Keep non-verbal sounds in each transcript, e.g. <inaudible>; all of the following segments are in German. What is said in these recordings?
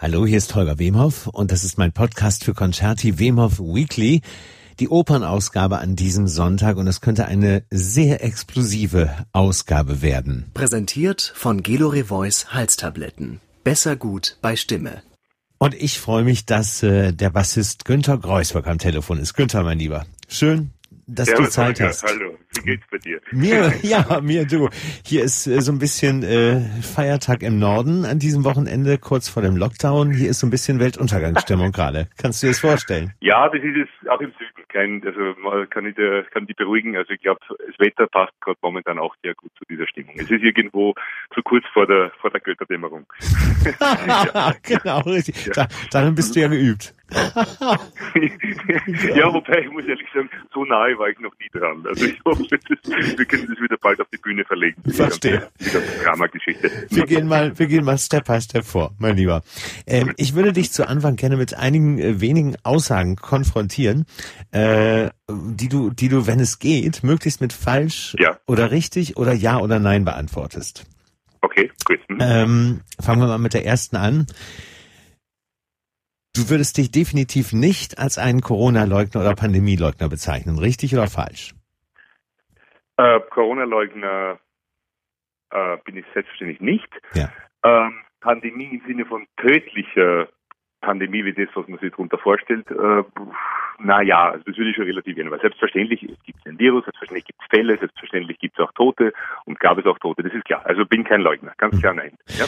Hallo, hier ist Holger Wemhoff und das ist mein Podcast für Concerti Wemhoff Weekly, die Opernausgabe an diesem Sonntag und es könnte eine sehr explosive Ausgabe werden. Präsentiert von Gelore Voice Halstabletten. Besser gut bei Stimme. Und ich freue mich, dass äh, der Bassist Günther Greusberg am Telefon ist. Günther, mein Lieber, schön, dass ja, du Zeit hast. Hallo, wie geht's bei dir? Mir, <laughs> ja, mir du. Hier ist äh, so ein bisschen äh, Feiertag im Norden an diesem Wochenende, kurz vor dem Lockdown. Hier ist so ein bisschen Weltuntergangsstimmung <laughs> gerade. Kannst du dir das vorstellen? Ja, das ist es auch im Süden. Kein, also man kann ich dir, kann die beruhigen. Also ich glaube, das Wetter passt gerade momentan auch sehr gut zu dieser Stimmung. Es ist irgendwo zu kurz vor der vor der Götterdämmerung. <laughs> genau, richtig. Ja. Da, darin bist du ja geübt. <laughs> ja, wobei ich muss ehrlich sagen, so nahe war ich noch nie dran. Also ich hoffe, <laughs> wir können das wieder bald auf die Bühne verlegen. Verstehe. Die ganze Dramageschichte. Wir gehen mal, wir gehen mal Step by Step vor, mein Lieber. Ähm, ich würde dich zu Anfang gerne mit einigen äh, wenigen Aussagen konfrontieren, äh, die du, die du, wenn es geht, möglichst mit falsch ja. oder richtig oder ja oder nein beantwortest. Okay, gut. Mhm. Ähm, fangen wir mal mit der ersten an. Du würdest dich definitiv nicht als einen Corona-Leugner oder Pandemieleugner bezeichnen, richtig oder falsch? Äh, Corona-Leugner äh, bin ich selbstverständlich nicht. Ja. Ähm, Pandemie im Sinne von tödlicher Pandemie wie das, was man sich darunter vorstellt, äh, na ja, also das würde ich schon relativieren, weil selbstverständlich gibt es ein Virus, selbstverständlich gibt es Fälle, selbstverständlich gibt es auch Tote und gab es auch Tote, das ist klar. Also bin kein Leugner, ganz klar nein. Ja.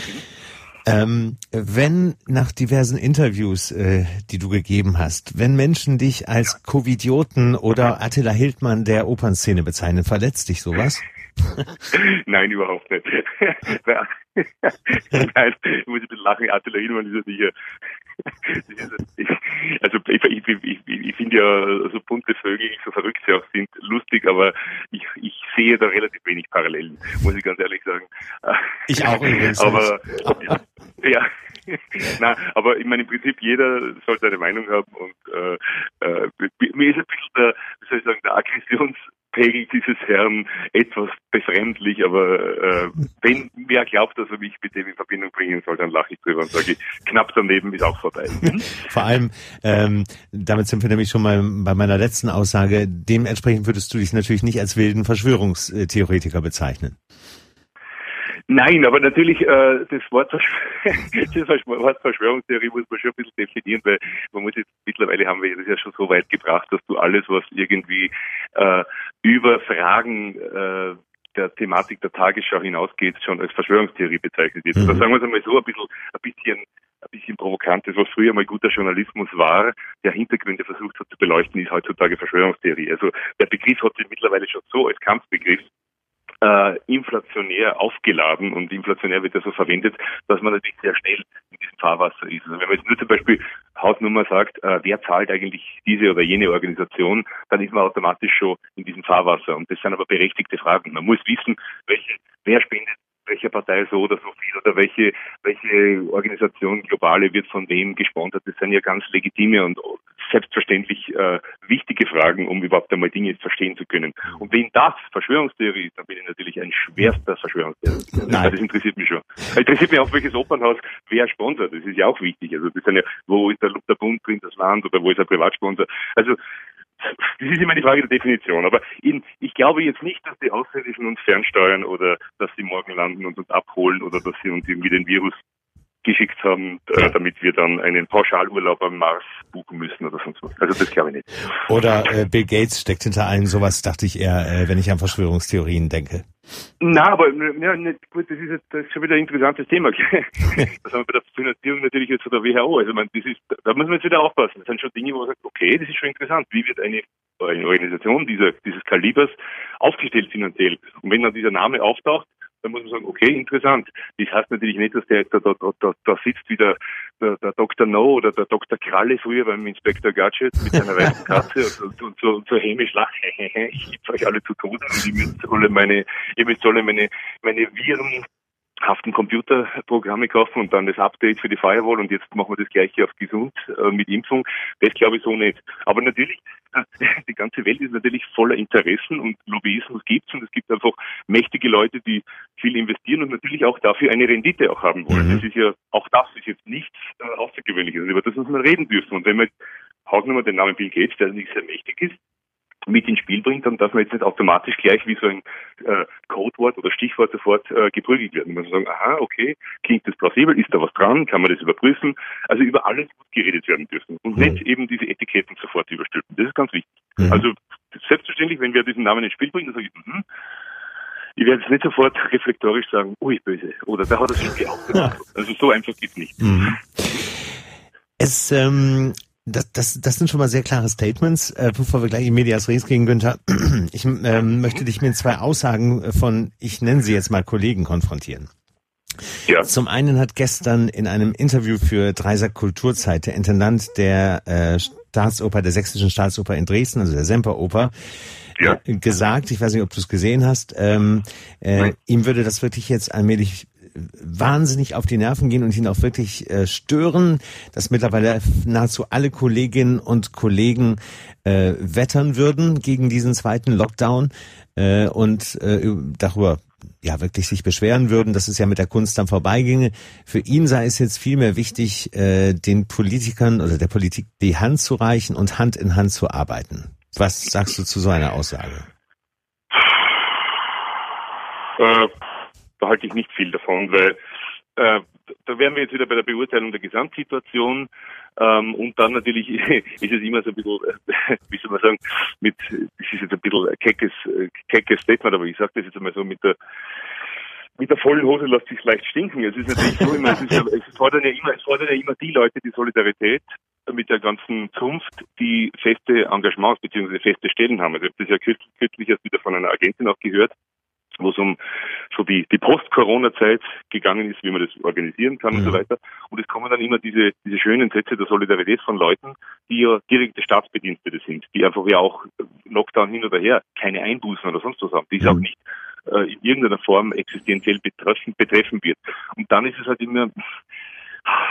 Ähm, wenn nach diversen Interviews, äh, die du gegeben hast, wenn Menschen dich als Covidioten oder Attila Hildmann der Opernszene bezeichnen, verletzt dich sowas? <laughs> Nein, überhaupt nicht. <laughs> <laughs> Nein, ich muss ein bisschen lachen. Attila Hildmann ist ja Also ich, ich, ich, ich finde ja so bunte Vögel, so verrückt sie auch sind, lustig, aber ich, ich sehe da relativ wenig Parallelen, muss ich ganz ehrlich sagen. Ich auch übrigens. Aber ja, ja. Nein, aber ich meine, im Prinzip jeder soll seine Meinung haben und äh, äh, mir ist ein bisschen der, wie soll ich sagen, der Aggressions Pegel dieses Herrn etwas befremdlich, aber äh, <laughs> wenn wer glaubt, dass er mich mit dem in Verbindung bringen soll, dann lache ich drüber und sage, knapp daneben ist auch vorbei. <laughs> Vor allem, ähm, damit sind wir nämlich schon mal bei meiner letzten Aussage, dementsprechend würdest du dich natürlich nicht als wilden Verschwörungstheoretiker bezeichnen. Nein, aber natürlich äh, das, Wort <laughs> das Wort Verschwörungstheorie muss man schon ein bisschen definieren, weil man muss jetzt mittlerweile haben wir das ja schon so weit gebracht, dass du alles, was irgendwie äh, über Fragen äh, der Thematik der Tagesschau hinausgeht, schon als Verschwörungstheorie bezeichnet wird. Mhm. Da sagen wir es einmal so ein bisschen, ein bisschen ein bisschen provokantes, was früher mal guter Journalismus war, der Hintergründe versucht hat zu beleuchten, ist heutzutage Verschwörungstheorie. Also der Begriff hat sich mittlerweile schon so als Kampfbegriff äh, inflationär aufgeladen und inflationär wird er so verwendet, dass man natürlich sehr schnell in diesem Fahrwasser ist. Also wenn man jetzt nur zum Beispiel Hausnummer sagt, äh, wer zahlt eigentlich diese oder jene Organisation, dann ist man automatisch schon in diesem Fahrwasser. Und das sind aber berechtigte Fragen. Man muss wissen, welche, wer spendet welcher Partei so oder so viel oder welche, welche Organisation globale wird von wem gesponsert. Das sind ja ganz legitime und selbstverständlich äh, wichtige Fragen, um überhaupt einmal Dinge verstehen zu können. Und wenn das Verschwörungstheorie ist, dann bin ich natürlich ein schwerster Verschwörungstheoretiker. Nein. Das interessiert mich schon. Interessiert mich auch, welches Opernhaus wer sponsert. Das ist ja auch wichtig. Also das sind ja, wo ist der, der Bund drin, das Land oder wo ist der Privatsponsor. Also das ist immer die Frage der Definition. Aber in, ich glaube jetzt nicht, dass die Außerirdischen uns fernsteuern oder dass sie morgen landen und uns abholen oder dass sie uns irgendwie den Virus geschickt haben, äh, damit wir dann einen Pauschalurlaub am Mars buchen müssen oder sonst was. Also das glaube ich nicht. Oder äh, Bill Gates steckt hinter allem sowas, dachte ich eher, äh, wenn ich an Verschwörungstheorien denke. Na, aber ja, nicht, gut, das ist jetzt das ist schon wieder ein interessantes Thema. das <laughs> haben wir bei der Finanzierung natürlich jetzt von der WHO. Also man, das ist, da muss man jetzt wieder aufpassen. Das sind schon Dinge, wo man sagt, okay, das ist schon interessant. Wie wird eine, eine Organisation dieser, dieses Kalibers aufgestellt finanziell? Und wenn dann dieser Name auftaucht, dann muss man sagen, okay, interessant. Das heißt natürlich nicht, dass der da, da, da, da sitzt wie der, der, der Dr. No oder der Dr. Kralle früher beim Inspektor Gadget mit seiner weißen <laughs> Katze und, und, so, und so hämisch lacht, <laughs> ich liebe euch alle zu Tode und ihr müsst alle meine, ihr müsst alle meine, meine Viren haften Computerprogramme kaufen und dann das Update für die Firewall und jetzt machen wir das gleiche auf gesund äh, mit Impfung. Das glaube ich so nicht. Aber natürlich, <laughs> die ganze Welt ist natürlich voller Interessen und Lobbyismus gibt's und es gibt einfach mächtige Leute, die viel investieren und natürlich auch dafür eine Rendite auch haben wollen. Mhm. Das ist ja, auch das ist jetzt nichts äh, Ungewöhnliches und über das muss man reden dürfen. Und wenn man Hausnummer den Namen Bill Gates, der nicht sehr mächtig ist, mit ins Spiel bringt, dann darf man jetzt nicht automatisch gleich wie so ein äh, Codewort oder Stichwort sofort äh, geprügelt werden. Man muss sagen, aha, okay, klingt das plausibel, ist da was dran, kann man das überprüfen? Also über alles muss geredet werden dürfen und mhm. nicht eben diese Etiketten sofort überstülpen. Das ist ganz wichtig. Mhm. Also selbstverständlich, wenn wir diesen Namen ins Spiel bringen, dann sage ich, mhm, ich werde jetzt nicht sofort reflektorisch sagen, ui, böse, oder da hat er sich auch gemacht. Also so einfach geht's nicht. Mhm. Es ähm, das, das, das sind schon mal sehr klare Statements. Äh, bevor wir gleich in Medias Res gehen, Günther, <clears throat> ich ähm, möchte dich mit zwei Aussagen von, ich nenne sie jetzt mal Kollegen konfrontieren. Ja. Zum einen hat gestern in einem Interview für Dreisack Kulturzeit der Intendant der äh, Staatsoper, der Sächsischen Staatsoper in Dresden, also der Semperoper, ja. Äh, gesagt, ich weiß nicht, ob du es gesehen hast, ähm, äh, ihm würde das wirklich jetzt allmählich wahnsinnig auf die Nerven gehen und ihn auch wirklich äh, stören, dass mittlerweile nahezu alle Kolleginnen und Kollegen äh, wettern würden gegen diesen zweiten Lockdown äh, und äh, darüber ja wirklich sich beschweren würden, dass es ja mit der Kunst dann vorbeiginge. Für ihn sei es jetzt vielmehr wichtig, äh, den Politikern oder der Politik die Hand zu reichen und Hand in Hand zu arbeiten. Was sagst du zu so einer Aussage? Äh, da halte ich nicht viel davon, weil äh, da wären wir jetzt wieder bei der Beurteilung der Gesamtsituation. Ähm, und dann natürlich <laughs> ist es immer so ein bisschen, <laughs> wie soll man sagen, mit, das ist jetzt ein bisschen keckes, keckes Statement, aber ich sage das jetzt einmal so mit der, mit der vollen Hose lässt sich leicht stinken. Es ist natürlich so immer, es, ist, es fordern ja immer, es fordern ja immer die Leute die Solidarität mit der ganzen Zunft, die feste Engagements bzw. feste Stellen haben. Also ich habe das ja kürzlich erst wieder von einer Agentin auch gehört, wo es um so die, die Post-Corona-Zeit gegangen ist, wie man das organisieren kann ja. und so weiter. Und es kommen dann immer diese, diese schönen Sätze der Solidarität von Leuten, die ja direkte Staatsbedienstete sind, die einfach ja auch Lockdown hin oder her keine Einbußen oder sonst was haben, die es ja. auch nicht äh, in irgendeiner Form existenziell betreffen, betreffen wird. Und dann ist es halt immer,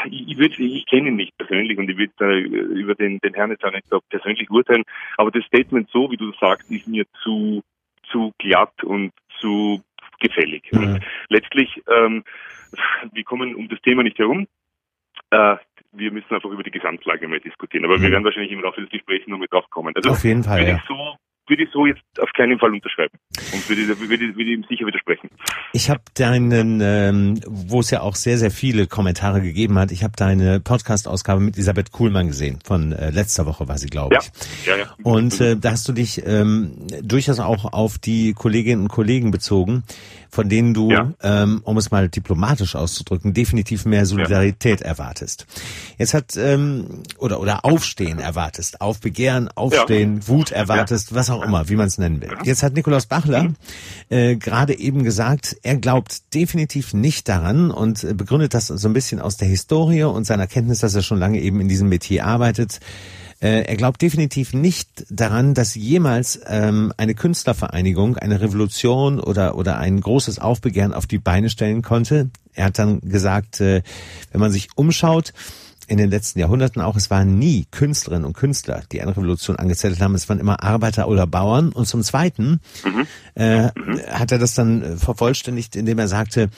ich, ich, würd, ich kenne ihn nicht persönlich und ich würde äh, über den, den Herrn jetzt auch nicht persönlich urteilen, aber das Statement so, wie du sagst, ist mir zu zu glatt und zu gefällig. Mhm. Und letztlich, ähm, <laughs> wir kommen um das Thema nicht herum. Äh, wir müssen einfach über die Gesamtlage mal diskutieren. Aber mhm. wir werden wahrscheinlich im Laufe des Gesprächs noch mit drauf kommen. Also, Auf jeden Fall, ja. So würde ich so jetzt auf keinen Fall unterschreiben und würde, würde, würde ihm sicher widersprechen. Ich habe deinen, ähm, wo es ja auch sehr, sehr viele Kommentare gegeben hat, ich habe deine Podcast-Ausgabe mit Elisabeth Kuhlmann gesehen, von äh, letzter Woche war sie, glaube ich. Ja, ja, ja. Und äh, da hast du dich ähm, durchaus auch auf die Kolleginnen und Kollegen bezogen, von denen du, ja. ähm, um es mal diplomatisch auszudrücken, definitiv mehr Solidarität ja. erwartest. Jetzt hat, ähm, oder, oder Aufstehen erwartest, Aufbegehren, Aufstehen. Wut erwartest, was auch immer, wie man es nennen will. Jetzt hat Nikolaus Bachler äh, gerade eben gesagt, er glaubt definitiv nicht daran und begründet das so ein bisschen aus der Historie und seiner Kenntnis, dass er schon lange eben in diesem Metier arbeitet, äh, er glaubt definitiv nicht daran, dass jemals ähm, eine Künstlervereinigung eine Revolution oder, oder ein großes Aufbegehren auf die Beine stellen konnte. Er hat dann gesagt, äh, wenn man sich umschaut, in den letzten Jahrhunderten auch, es waren nie Künstlerinnen und Künstler, die eine Revolution angezettelt haben, es waren immer Arbeiter oder Bauern. Und zum Zweiten mhm. Äh, mhm. hat er das dann vervollständigt, indem er sagte,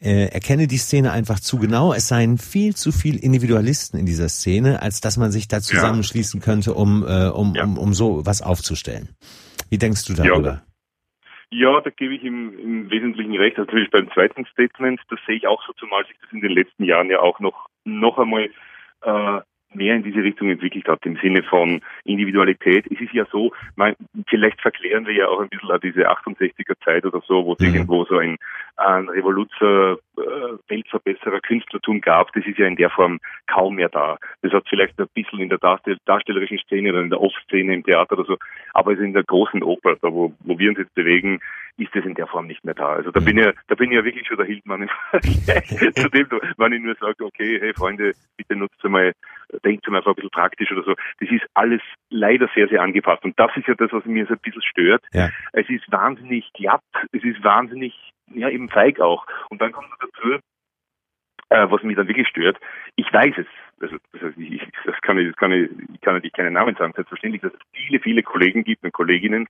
äh, erkenne die Szene einfach zu genau. Es seien viel zu viel Individualisten in dieser Szene, als dass man sich da zusammenschließen könnte, um, äh, um, ja. um, um so was aufzustellen. Wie denkst du darüber? Ja. ja da gebe ich ihm im Wesentlichen recht. Also natürlich beim zweiten Statement, das sehe ich auch so, zumal sich das in den letzten Jahren ja auch noch, noch einmal äh, mehr in diese Richtung entwickelt hat, im Sinne von Individualität. Es ist ja so, man, vielleicht verklären wir ja auch ein bisschen diese 68er Zeit oder so, wo es mhm. irgendwo so ein, ein Revoluzer, äh, Weltverbesserer Künstlertum gab. Das ist ja in der Form kaum mehr da. Das hat vielleicht ein bisschen in der Darstell darstellerischen Szene oder in der Off-Szene im Theater oder so, aber es ist in der großen Oper, da wo, wo wir uns jetzt bewegen, ist das in der Form nicht mehr da. Also da mhm. bin ich, da bin ich ja wirklich schon der Hildmann, <laughs> zu dem, wenn ich nur sage, okay, hey Freunde, bitte nutzt einmal denkt man einfach ein bisschen praktisch oder so. Das ist alles leider sehr, sehr angepasst. Und das ist ja das, was mir so ein bisschen stört. Ja. Es ist wahnsinnig glatt, es ist wahnsinnig, ja, eben feig auch. Und dann kommt noch dazu, äh, was mich dann wirklich stört, ich weiß es, also das, heißt, ich, das kann ich, das kann ich, ich kann natürlich keinen Namen sagen, selbstverständlich, dass es viele, viele Kollegen gibt und Kolleginnen,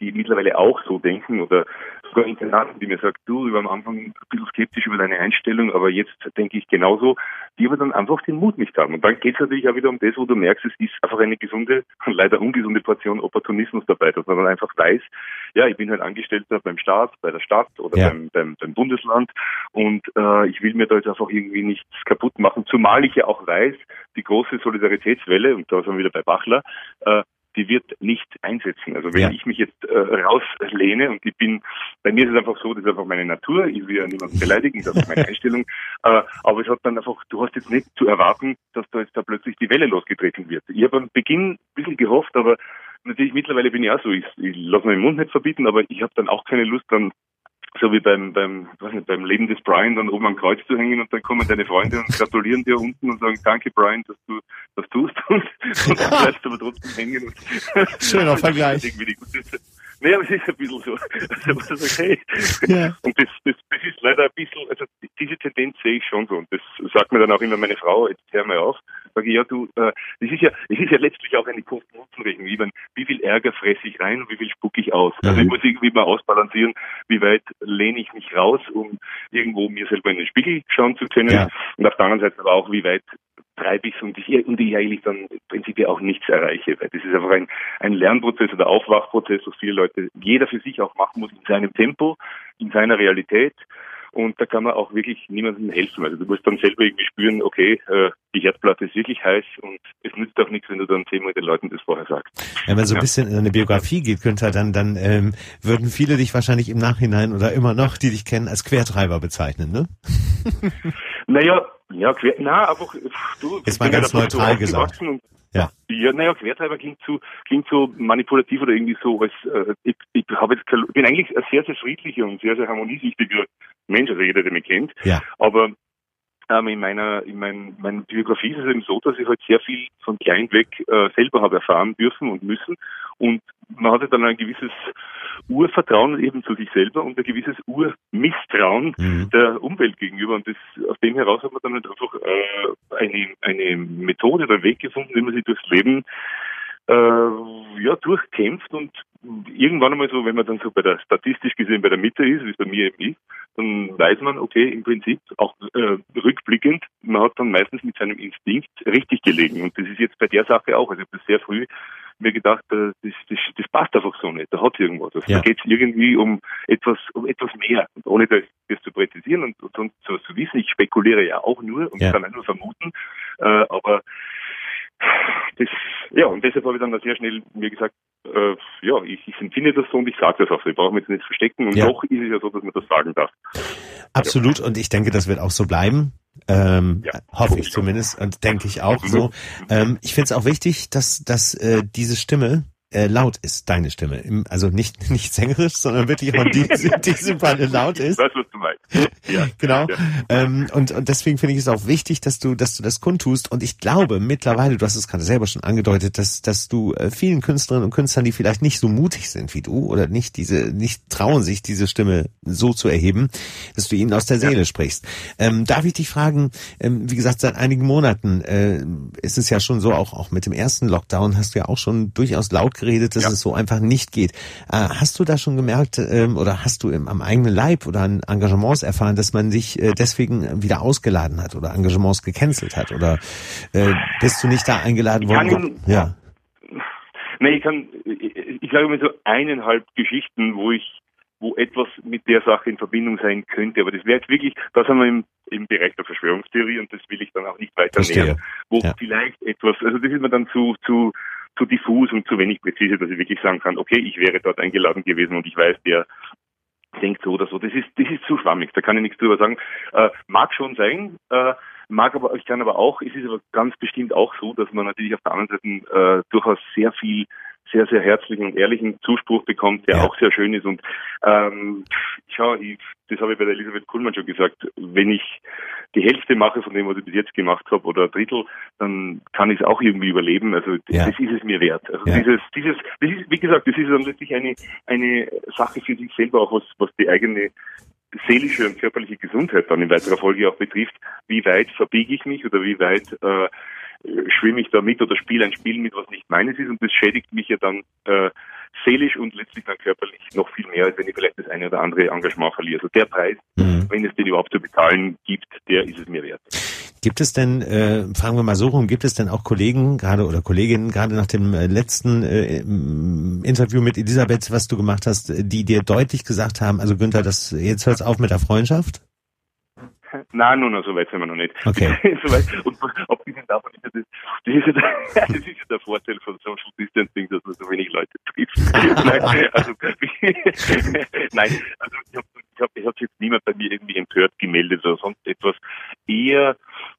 die mittlerweile auch so denken oder sogar Internaten, die mir sagen, du, ich war am Anfang ein bisschen skeptisch über deine Einstellung, aber jetzt denke ich genauso, die aber dann einfach den Mut nicht haben. Und dann geht es natürlich auch wieder um das, wo du merkst, es ist einfach eine gesunde, <laughs> leider ungesunde Portion Opportunismus dabei, dass man dann einfach weiß, ja, ich bin halt Angestellter beim Staat, bei der Stadt oder ja. beim, beim, beim, Bundesland und äh, ich will mir da jetzt einfach irgendwie nichts kaputt machen, zumal ich ja auch weiß, die große Solidaritätswelle, und da sind wir wieder bei Bachler, äh, die wird nicht einsetzen. Also wenn ja. ich mich jetzt äh, rauslehne und ich bin, bei mir ist es einfach so, das ist einfach meine Natur, ich will ja niemanden beleidigen, das ist meine <laughs> Einstellung, äh, aber es hat dann einfach, du hast jetzt nicht zu erwarten, dass da jetzt da plötzlich die Welle losgetreten wird. Ich habe am Beginn ein bisschen gehofft, aber natürlich mittlerweile bin ich auch so, ich, ich lasse meinen Mund nicht verbieten, aber ich habe dann auch keine Lust, dann so wie beim, beim, nicht, beim Leben des Brian dann oben am Kreuz zu hängen und dann kommen deine Freunde und gratulieren dir unten und sagen, danke Brian, dass du das tust und, <laughs> und dann bleibst du aber trotzdem hängen. Und Schöner <laughs> Vergleich. Naja, aber es ist ein bisschen so. <laughs> Also, was ist okay. Ja. Und das, das, das ist leider ein bisschen, also diese Tendenz sehe ich schon so. Und das sagt mir dann auch immer meine Frau, jetzt hör mal auf. Sage ich, ja, du, äh, das ist ja, es ist ja letztlich auch eine Kosten-Nutzen-Rechnung. Wie, wie viel Ärger fresse ich rein und wie viel spucke ich aus? Also mhm. ich muss irgendwie mal ausbalancieren, wie weit lehne ich mich raus, um irgendwo mir selber in den Spiegel schauen zu können. Ja. Und auf der anderen Seite aber auch, wie weit treibe ich und ich, und ich eigentlich dann im Prinzip ja auch nichts erreiche, weil das ist einfach ein, ein Lernprozess oder Aufwachprozess, was viele Leute, jeder für sich auch machen muss in seinem Tempo, in seiner Realität. Und da kann man auch wirklich niemandem helfen. Also du musst dann selber irgendwie spüren, okay, äh, die Herdplatte ist wirklich heiß und es nützt auch nichts, wenn du dann zehnmal den Leuten das vorher sagst. Wenn man so ein bisschen in eine Biografie geht, könnte dann, dann ähm, würden viele dich wahrscheinlich im Nachhinein oder immer noch, die dich kennen, als Quertreiber bezeichnen, ne? <laughs> naja, ja, quer, na, einfach, du, Jetzt mal ganz neutral gesagt. Ja. Ja, naja, Quertreiber klingt so, klingt so manipulativ oder irgendwie so, als äh, ich, ich habe jetzt bin eigentlich ein sehr, sehr friedlicher und sehr, sehr harmoniesüchtiger Mensch, also jeder, der mich kennt. Ja. Aber ähm, in meiner in mein, meiner Biografie ist es eben so, dass ich halt sehr viel von klein weg äh, selber habe erfahren dürfen und müssen. Und man hatte dann ein gewisses Urvertrauen eben zu sich selber und ein gewisses Urmisstrauen mhm. der Umwelt gegenüber. Und das, aus dem heraus hat man dann halt einfach äh, eine, eine Methode oder Weg gefunden, wie man sich durchs Leben äh, ja, durchkämpft und irgendwann einmal so, wenn man dann so bei der statistisch gesehen bei der Mitte ist, wie es bei mir eben ist, dann weiß man, okay, im Prinzip auch äh, rückblickend, man hat dann meistens mit seinem Instinkt richtig gelegen. Und das ist jetzt bei der Sache auch. Also ich habe das sehr früh mir gedacht, äh, das, das, das passt einfach so nicht. Da hat irgendwas. Also ja. Da geht es irgendwie um etwas, um etwas mehr. Und ohne das, das zu präzisieren und, und, und so zu wissen, ich spekuliere ja auch nur und ja. kann nur vermuten, äh, aber das, ja, und deshalb habe ich dann sehr schnell mir gesagt, äh, ja, ich, ich empfinde das so und ich sage das auch so. Ich brauche mich jetzt nicht verstecken und ja. doch ist es ja so, dass man das sagen darf. Absolut ja. und ich denke, das wird auch so bleiben. Ähm, ja, hoffe ich zumindest und denke ich auch so. Ähm, ich finde es auch wichtig, dass, dass äh, diese Stimme, äh, laut ist, deine Stimme. Im, also nicht, <laughs> nicht sängerisch, sondern wirklich auch die, diesem Falle laut ist. Das, was du meinst. <laughs> Ja, genau. Ja. Ähm, und, und deswegen finde ich es auch wichtig, dass du, dass du das kundtust. Und ich glaube mittlerweile, du hast es gerade selber schon angedeutet, dass, dass du äh, vielen Künstlerinnen und Künstlern, die vielleicht nicht so mutig sind wie du oder nicht diese, nicht trauen sich, diese Stimme so zu erheben, dass du ihnen aus der Seele ja. sprichst. Ähm, darf ich dich fragen, ähm, wie gesagt, seit einigen Monaten äh, ist es ja schon so, auch, auch mit dem ersten Lockdown hast du ja auch schon durchaus laut geredet, dass ja. es so einfach nicht geht. Äh, hast du da schon gemerkt ähm, oder hast du im, am eigenen Leib oder an Engagements erfahren, dass man dich äh, deswegen wieder ausgeladen hat oder Engagements gecancelt hat? Oder äh, bist du nicht da eingeladen worden? ja. Nee, ich kann, ich, ich sage mal so eineinhalb Geschichten, wo ich wo etwas mit der Sache in Verbindung sein könnte. Aber das wäre jetzt wirklich, da sind wir im, im Bereich der Verschwörungstheorie und das will ich dann auch nicht weiter Verstehe. nähern, wo ja. vielleicht etwas, also das ist mir dann zu, zu, zu diffus und zu wenig präzise, dass ich wirklich sagen kann, okay, ich wäre dort eingeladen gewesen und ich weiß, der denkt so oder so. Das ist, das ist zu schwammig, da kann ich nichts drüber sagen. Äh, mag schon sein, äh, mag aber, ich kann aber auch, es ist aber ganz bestimmt auch so, dass man natürlich auf der anderen Seite äh, durchaus sehr viel sehr, sehr herzlichen und ehrlichen Zuspruch bekommt, der ja. auch sehr schön ist. Und ähm, schau, ich, das habe ich bei der Elisabeth Kuhlmann schon gesagt, wenn ich die Hälfte mache von dem, was ich bis jetzt gemacht habe, oder ein Drittel, dann kann ich es auch irgendwie überleben. Also ja. das ist es mir wert. Also ja. dieses, dieses, das ist, wie gesagt, das ist dann letztlich eine, eine Sache für sich selber, auch was, was die eigene seelische und körperliche Gesundheit dann in weiterer Folge auch betrifft. Wie weit verbiege ich mich oder wie weit äh, schwimme ich da mit oder spiele ein Spiel mit, was nicht meines ist und das schädigt mich ja dann äh, seelisch und letztlich dann körperlich noch viel mehr, als wenn ich vielleicht das eine oder andere Engagement verliere. Also der Preis, mhm. wenn es den überhaupt zu bezahlen gibt, der ist es mir wert. Gibt es denn, äh, fragen wir mal so rum, gibt es denn auch Kollegen gerade oder Kolleginnen gerade nach dem äh, letzten äh, Interview mit Elisabeth, was du gemacht hast, die dir deutlich gesagt haben, also Günther, das jetzt hört's auf mit der Freundschaft? <laughs> Nein, noch so weit sind wir noch nicht. Okay. <laughs> so weit. Und abgesehen davon ist ja das, das, ist ja der, <laughs> das ist ja der Vorteil von Social Distancing, dass man so wenig Leute trifft. nein, also, nein, also ich habe ich hab, ich hab jetzt niemand bei mir irgendwie empört gemeldet oder sonst etwas. Eher,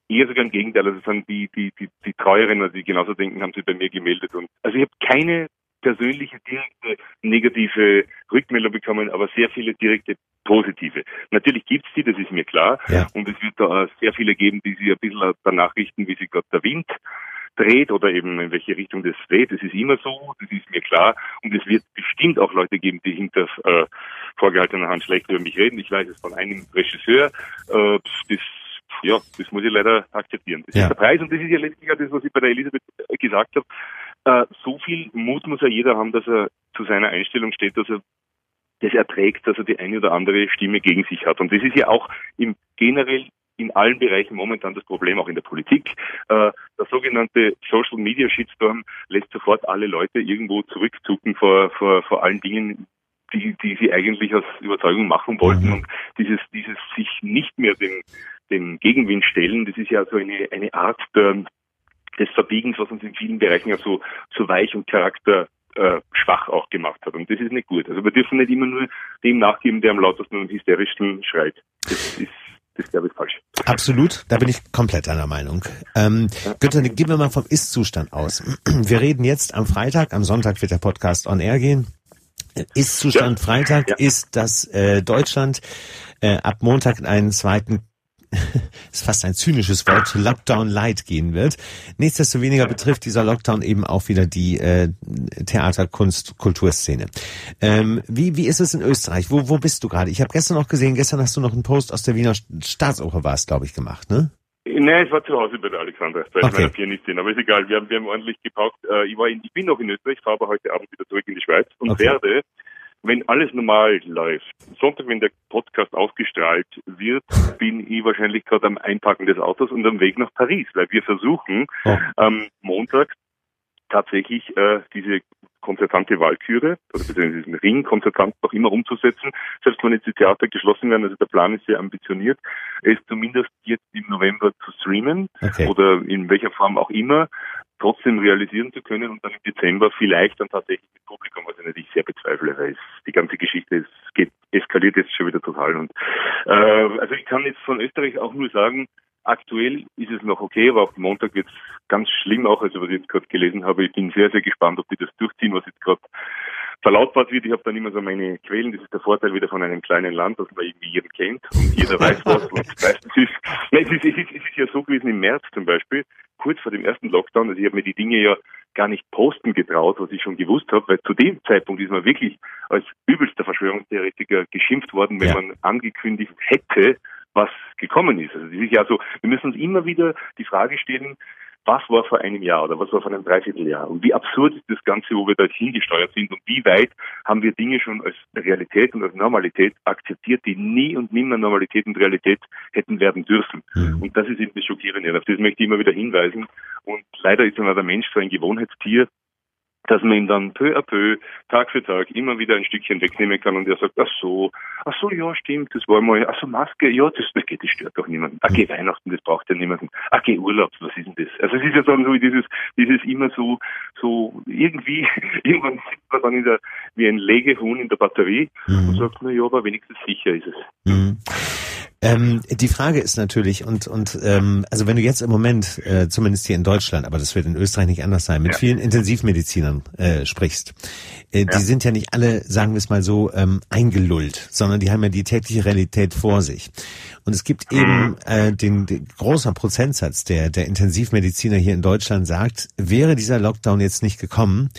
eher sogar im Gegenteil. Also sind die, die, die, die Treueren, also die genauso denken, haben sich bei mir gemeldet. Und also ich habe keine persönliche direkte negative Rückmeldung bekommen, aber sehr viele direkte positive. Natürlich gibt's die, das ist mir klar. Ja. Und es wird da sehr viele geben, die sich ein bisschen danach richten, wie sich gerade der Wind dreht oder eben in welche Richtung das dreht. Das ist immer so, das ist mir klar. Und es wird bestimmt auch Leute geben, die hinter äh, vorgehaltener Hand schlecht über mich reden. Ich weiß es von einem Regisseur. Äh, das ja, das muss ich leider akzeptieren. Das ja. ist der Preis und das ist ja letztlich auch das, was ich bei der Elisabeth gesagt habe. Äh, so viel Mut muss ja jeder haben, dass er zu seiner Einstellung steht, dass er das erträgt, dass er die eine oder andere Stimme gegen sich hat. Und das ist ja auch im generell in allen Bereichen momentan das Problem, auch in der Politik. Äh, der sogenannte Social Media Shitstorm lässt sofort alle Leute irgendwo zurückzucken vor, vor, vor allen Dingen, die, die sie eigentlich aus Überzeugung machen wollten. Mhm. Und dieses, dieses sich nicht mehr dem, dem Gegenwind stellen, das ist ja so eine, eine Art der, des Verbiegens, was uns in vielen Bereichen ja so, so weich und charakter äh, schwach auch gemacht hat. Und das ist nicht gut. Also wir dürfen nicht immer nur dem nachgeben, der am lautesten und hysterischsten schreit. Das ist das glaube ich falsch. Absolut, da bin ich komplett einer Meinung. Ähm. Günther, gehen wir mal vom Ist-Zustand aus. Wir reden jetzt am Freitag, am Sonntag wird der Podcast on air gehen. Ist-Zustand ja. Freitag ja. ist, dass äh, Deutschland äh, ab Montag einen zweiten <laughs> ist fast ein zynisches Wort, Lockdown Light gehen wird. Nichtsdestoweniger betrifft dieser Lockdown eben auch wieder die äh, Theater, Kunst, Kulturszene. Ähm, wie, wie ist es in Österreich? Wo, wo bist du gerade? Ich habe gestern noch gesehen, gestern hast du noch einen Post aus der Wiener Staatsoper war es, glaube ich, gemacht, ne? Nein, ich war zu Hause bei der Alexandra, bei okay. meiner Pianistin, aber ist egal, wir haben, wir haben ordentlich gepaukt. Äh, ich, war in, ich bin noch in Österreich, fahre aber heute Abend wieder zurück in die Schweiz und okay. werde wenn alles normal läuft, Sonntag, wenn der Podcast ausgestrahlt wird, bin ich wahrscheinlich gerade am Einpacken des Autos und am Weg nach Paris, weil wir versuchen oh. am Montag tatsächlich äh, diese konzertante Wahlküre oder beziehungsweise diesen Ring konzertant noch immer umzusetzen, selbst wenn jetzt die Theater geschlossen werden. Also der Plan ist sehr ambitioniert, es zumindest jetzt im November zu streamen okay. oder in welcher Form auch immer trotzdem realisieren zu können und dann im Dezember vielleicht dann tatsächlich mit Publikum, was ich natürlich sehr bezweifle, weil es, die ganze Geschichte ist, geht, eskaliert jetzt schon wieder total. Und äh, also ich kann jetzt von Österreich auch nur sagen, aktuell ist es noch okay, aber ab Montag wird es ganz schlimm auch, also was ich jetzt gerade gelesen habe. Ich bin sehr, sehr gespannt, ob die das durchziehen, was jetzt gerade verlautbart wird. Ich habe dann immer so meine Quellen. Das ist der Vorteil wieder von einem kleinen Land, dass man irgendwie jeden kennt und jeder weiß <laughs> was. Und meistens ist, nein, es ist, es, ist, es ist ja so gewesen im März zum Beispiel, kurz vor dem ersten Lockdown. Also ich habe mir die Dinge ja gar nicht posten getraut, was ich schon gewusst habe, weil zu dem Zeitpunkt ist man wirklich als übelster Verschwörungstheoretiker geschimpft worden, wenn ja. man angekündigt hätte, was gekommen ist. Also ist ja so, wir müssen uns immer wieder die Frage stellen, was war vor einem Jahr oder was war vor einem Dreivierteljahr und wie absurd ist das Ganze, wo wir da hingesteuert sind und wie weit haben wir Dinge schon als Realität und als Normalität akzeptiert, die nie und nimmer Normalität und Realität hätten werden dürfen. Mhm. Und das ist eben das Schockierende. Auf das möchte ich immer wieder hinweisen. Und leider ist dann der Mensch so ein Gewohnheitstier, dass man ihm dann peu à peu, Tag für Tag immer wieder ein Stückchen wegnehmen kann und er sagt, ach so, ach so, ja, stimmt, das war mal, ach so, Maske, ja, das, geht, das stört doch niemanden. Ach, geh Weihnachten, das braucht ja niemanden. Ach, geh Urlaub, was ist denn das? Also es ist ja dann so dieses, dieses immer so, so, irgendwie, <laughs> irgendwann sitzt man dann in der, wie ein Legehuhn in der Batterie mhm. und sagt, na ja, aber wenigstens sicher ist es. Mhm. Ähm, die Frage ist natürlich, und, und ähm, also wenn du jetzt im Moment, äh, zumindest hier in Deutschland, aber das wird in Österreich nicht anders sein, mit ja. vielen Intensivmedizinern äh, sprichst, äh, ja. die sind ja nicht alle, sagen wir es mal so, ähm, eingelullt, sondern die haben ja die tägliche Realität vor sich. Und es gibt eben mhm. äh, den, den großer Prozentsatz der, der Intensivmediziner hier in Deutschland sagt, wäre dieser Lockdown jetzt nicht gekommen,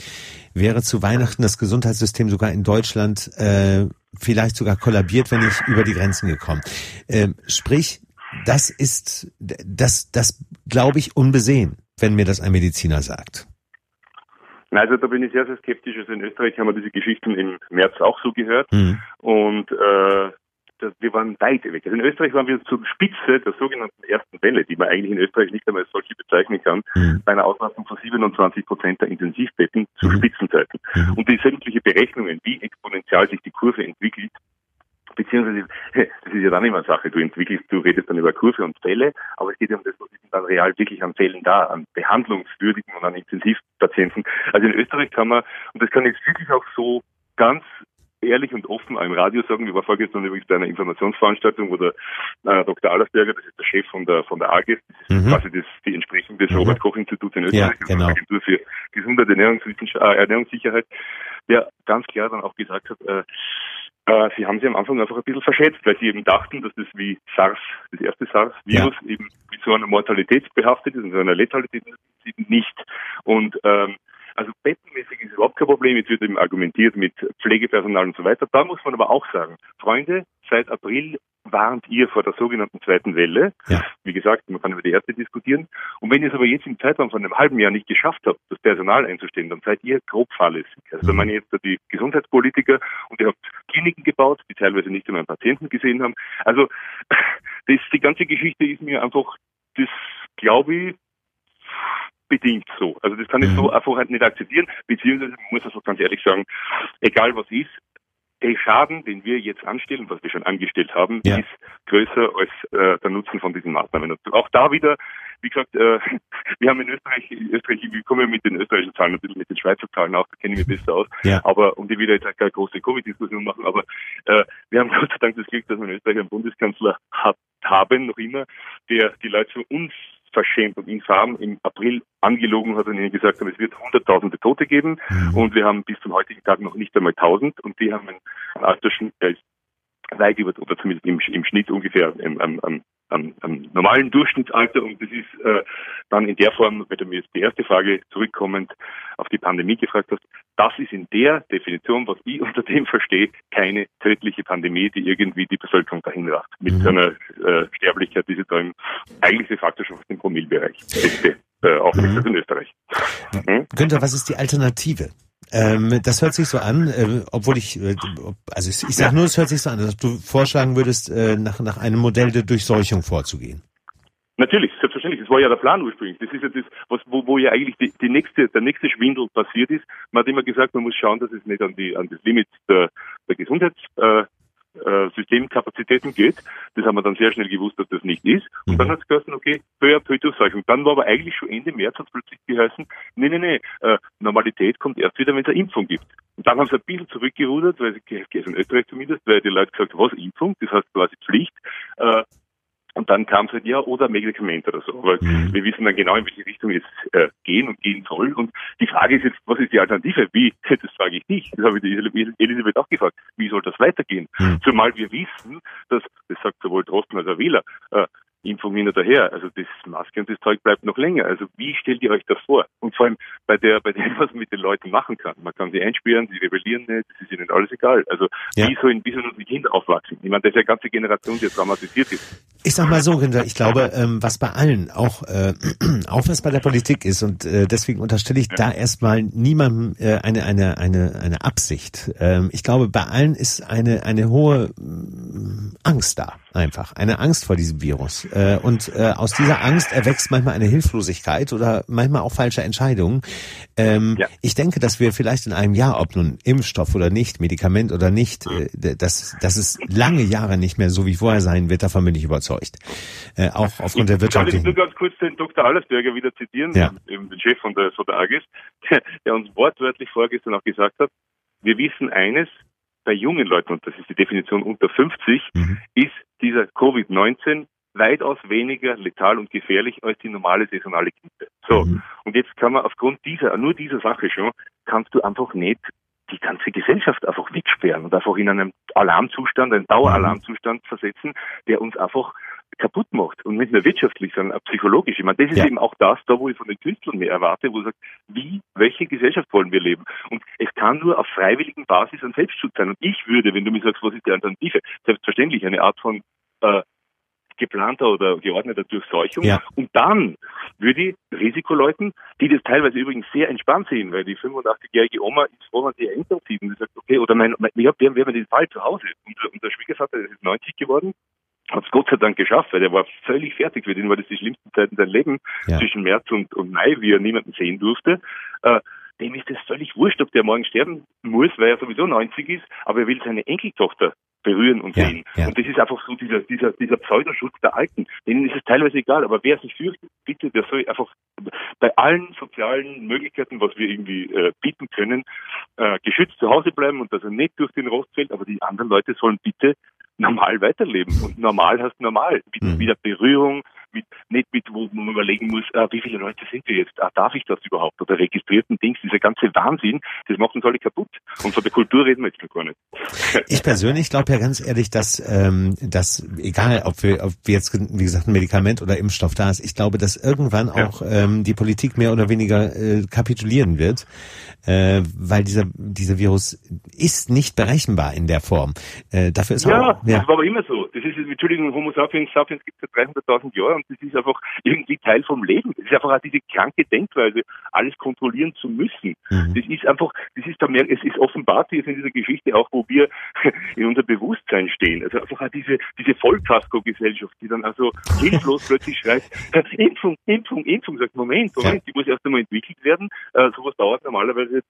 wäre zu Weihnachten das Gesundheitssystem sogar in Deutschland äh, vielleicht sogar kollabiert, wenn nicht über die Grenzen gekommen. Ähm, sprich, das ist, das, das glaube ich unbesehen, wenn mir das ein Mediziner sagt. Also da bin ich sehr, sehr skeptisch. Also in Österreich haben wir diese Geschichten im März auch so gehört. Mhm. Und äh, wir waren weit weg. Also in Österreich waren wir zur Spitze der sogenannten ersten Welle, die man eigentlich in Österreich nicht einmal als solche bezeichnen kann, mhm. bei einer Auslastung von 27 Prozent der Intensivbetten zu mhm. Spitzenzeiten. Mhm. Und die sämtliche Berechnungen, wie exponentiell sich die Kurve entwickelt, beziehungsweise <laughs> das ist ja dann immer eine Sache, du entwickelst, du redest dann über Kurve und Fälle, aber es geht ja um das, was ist dann real wirklich an Fällen da, an behandlungswürdigen und an Intensivpatienten. Also in Österreich kann man, und das kann jetzt wirklich auch so ganz ehrlich und offen im Radio sagen, wir waren vorgestern übrigens bei einer Informationsveranstaltung, wo der äh, Dr. Allersberger, das ist der Chef von der von der AGES, das ist mhm. quasi das, die Entsprechung des mhm. Robert Koch Instituts in Österreich, ja, genau. Agentur für Gesundheit, Ernährungswissenschaft, äh, Ernährungssicherheit, der ganz klar dann auch gesagt hat, äh, äh, sie haben sich am Anfang einfach ein bisschen verschätzt, weil sie eben dachten, dass das wie SARS, das erste SARS-Virus, ja. eben mit so einer Mortalität behaftet ist und so einer Letalität eben nicht. Und ähm, also bettenmäßig ist überhaupt kein Problem. Jetzt wird eben argumentiert mit Pflegepersonal und so weiter. Da muss man aber auch sagen, Freunde, seit April warnt ihr vor der sogenannten zweiten Welle. Ja. Wie gesagt, man kann über die erste diskutieren. Und wenn ihr es aber jetzt im Zeitraum von einem halben Jahr nicht geschafft habt, das Personal einzustellen, dann seid ihr grob fahrlässig. Also da mhm. meine ich jetzt die Gesundheitspolitiker und ihr habt Kliniken gebaut, die teilweise nicht einmal Patienten gesehen haben. Also <laughs> das, die ganze Geschichte ist mir einfach, das glaube ich, bedingt so. Also das kann ich so mhm. einfach halt nicht akzeptieren, beziehungsweise muss also ganz ehrlich sagen, egal was ist, der Schaden, den wir jetzt anstellen, was wir schon angestellt haben, ja. ist größer als äh, der Nutzen von diesen Maßnahmen. Und auch da wieder, wie gesagt, äh, <laughs> wir haben in Österreich, Österreich, wir kommen ja mit den österreichischen Zahlen, natürlich mit den Schweizer Zahlen auch, da kenne ich mich besser aus. Ja. Aber, und ich will jetzt keine große Covid-Diskussion machen, aber äh, wir haben <laughs> Gott sei Dank das Glück, dass wir in Österreich einen Bundeskanzler hat, haben, noch immer, der die Leute für uns verschämt und infam im April angelogen hat und ihnen gesagt hat, es wird hunderttausende Tote geben mhm. und wir haben bis zum heutigen Tag noch nicht einmal tausend und die haben einen Altersschnitt, der ist weit über, oder zumindest im, im Schnitt ungefähr im, am, am, am, am normalen Durchschnittsalter und das ist äh, dann in der Form, wenn du mir jetzt die erste Frage zurückkommend auf die Pandemie gefragt hast, das ist in der Definition, was ich <laughs> unter dem verstehe, keine tödliche Pandemie, die irgendwie die Bevölkerung dahin racht. Mit mhm. einer äh, Sterblichkeit, die sie da im, eigentlich de facto schon auf dem Promillbereich ist, äh, auch mhm. in Österreich. Mhm. Günther, was ist die Alternative? Ähm, das hört sich so an, äh, obwohl ich, äh, also ich, ich sage nur, es hört sich so an, dass du vorschlagen würdest, äh, nach, nach einem Modell der Durchseuchung vorzugehen. Natürlich, selbstverständlich. Das war ja der Plan ursprünglich. Das ist ja das, was, wo, wo ja eigentlich die, die nächste, der nächste Schwindel passiert ist. Man hat immer gesagt, man muss schauen, dass es nicht an die, an das Limit der, der Gesundheits, äh, äh, Systemkapazitäten geht. Das haben wir dann sehr schnell gewusst, dass das nicht ist. Und mhm. dann hat es geheißen, okay, peu à peu Durchseuchung. Dann war aber eigentlich schon Ende März hat es plötzlich geheißen, nee, nee, nee, äh, Normalität kommt erst wieder, wenn es eine Impfung gibt. Und dann haben sie ein bisschen zurückgerudert, weil sie, in Österreich zumindest, weil die Leute gesagt haben, was, Impfung? Das heißt quasi Pflicht. Äh, und dann kam es halt, ja, oder Medikament oder so. Aber mhm. wir wissen dann genau, in welche Richtung es äh, gehen und gehen soll. Und die Frage ist jetzt, was ist die Alternative? Wie, <laughs> das frage ich nicht. Das habe ich die Elisabeth auch gefragt. Wie soll das weitergehen? Mhm. Zumal wir wissen, dass, das sagt sowohl Drosten als auch Wähler, äh, Impfung hin oder her. Also das Maske und das Zeug bleibt noch länger. Also wie stellt ihr euch das vor? Und vor allem bei der, bei dem, <laughs> was man mit den Leuten machen kann. Man kann sie einsperren, sie rebellieren nicht, das ist ihnen alles egal. Also ja. wie sollen, wie sollen unsere Kinder aufwachsen? Ich meine, das ist eine ganze Generation, die traumatisiert ist. Ich sag mal so, Günther, ich glaube, ähm, was bei allen, auch, äh, <clears throat> auch was bei der Politik ist, und äh, deswegen unterstelle ich ja. da erstmal niemandem äh, eine, eine, eine, eine Absicht. Ähm, ich glaube, bei allen ist eine, eine hohe äh, Angst da, einfach. Eine Angst vor diesem Virus. Äh, und äh, aus dieser Angst erwächst manchmal eine Hilflosigkeit oder manchmal auch falsche Entscheidungen. Ähm, ja. Ich denke, dass wir vielleicht in einem Jahr, ob nun Impfstoff oder nicht, Medikament oder nicht, äh, dass, dass es lange Jahre nicht mehr so wie vorher sein wird, davon bin ich überzeugt. Äh, auch aufgrund der Wirtschaft. Kann ich nur ganz kurz den Dr. Allersberger wieder zitieren, ja. den Chef von der, von der AGES, der, der uns wortwörtlich vorgestern auch gesagt hat, wir wissen eines, bei jungen Leuten, und das ist die Definition unter 50, mhm. ist dieser Covid-19 weitaus weniger letal und gefährlich als die normale saisonale Grippe. So. Mhm. Und jetzt kann man aufgrund dieser, nur dieser Sache schon, kannst du einfach nicht die ganze Gesellschaft einfach wegsperren und einfach in einen Alarmzustand, einen Daueralarmzustand versetzen, der uns einfach kaputt macht und nicht nur wirtschaftlich, sondern auch psychologisch. Ich meine, das ist ja. eben auch das, da wo ich von den Künstlern mehr erwarte, wo ich sage, wie, welche Gesellschaft wollen wir leben? Und es kann nur auf freiwilligen Basis ein Selbstschutz sein. Und ich würde, wenn du mir sagst, was ist die Alternative, selbstverständlich eine Art von äh, geplanter oder geordneter Durchseuchung. Ja. Und dann würde ich Risikoleuten, die das teilweise übrigens sehr entspannt sehen, weil die 85-jährige Oma ist froh, wenn sie ihr Enkel sieht und sie sagt, okay, oder mein, mein wir, haben, wir haben den Fall zu Hause. Unser, unser Schwiegervater, der ist 90 geworden, hat es Gott sei Dank geschafft, weil der war völlig fertig. Für den war das die schlimmste Zeit in seinem Leben, ja. zwischen März und, und Mai, wie er niemanden sehen durfte. Äh, dem ist es völlig wurscht, ob der morgen sterben muss, weil er sowieso 90 ist, aber er will seine Enkeltochter berühren und ja, sehen. Ja. Und das ist einfach so dieser, dieser, dieser Pseudoschutz der Alten. Denen ist es teilweise egal, aber wer sich fürchtet, bitte, der soll einfach bei allen sozialen Möglichkeiten, was wir irgendwie äh, bieten können, äh, geschützt zu Hause bleiben und dass er nicht durch den Rost fällt, aber die anderen Leute sollen bitte normal weiterleben. Und normal heißt normal. Mit mhm. wieder Berührung, mit, nicht mit, wo man überlegen muss, äh, wie viele Leute sind wir jetzt? Ah, darf ich das überhaupt? Oder registrierten Dings, dieser ganze Wahnsinn, das macht uns alle kaputt. Und von der Kultur reden wir jetzt noch gar nicht. Ich persönlich glaube ja ganz ehrlich, dass, ähm, dass egal, ob wir, ob wir jetzt, wie gesagt, ein Medikament oder Impfstoff da ist, ich glaube, dass irgendwann auch ähm, die Politik mehr oder weniger äh, kapitulieren wird, äh, weil dieser, dieser Virus ist nicht berechenbar in der Form. Äh, dafür ist ja, auch, ja, das war aber immer so. Das ist, Entschuldigung, Homo sapiens sapiens gibt es seit 300.000 Jahren und das ist einfach irgendwie Teil vom Leben. Das ist einfach auch diese kranke Denkweise, alles kontrollieren zu müssen. Mhm. Das ist einfach, das ist da mehr, es ist offenbart jetzt in dieser Geschichte auch, wo wir <laughs> in unser Bewusstsein stehen. Also einfach auch diese, diese Vollkasko-Gesellschaft, die dann also hilflos plötzlich schreit, <laughs> Impfung, Impfung, Impfung, sagt, Moment, Moment, ja. die muss erst einmal entwickelt werden. Äh, sowas dauert normalerweise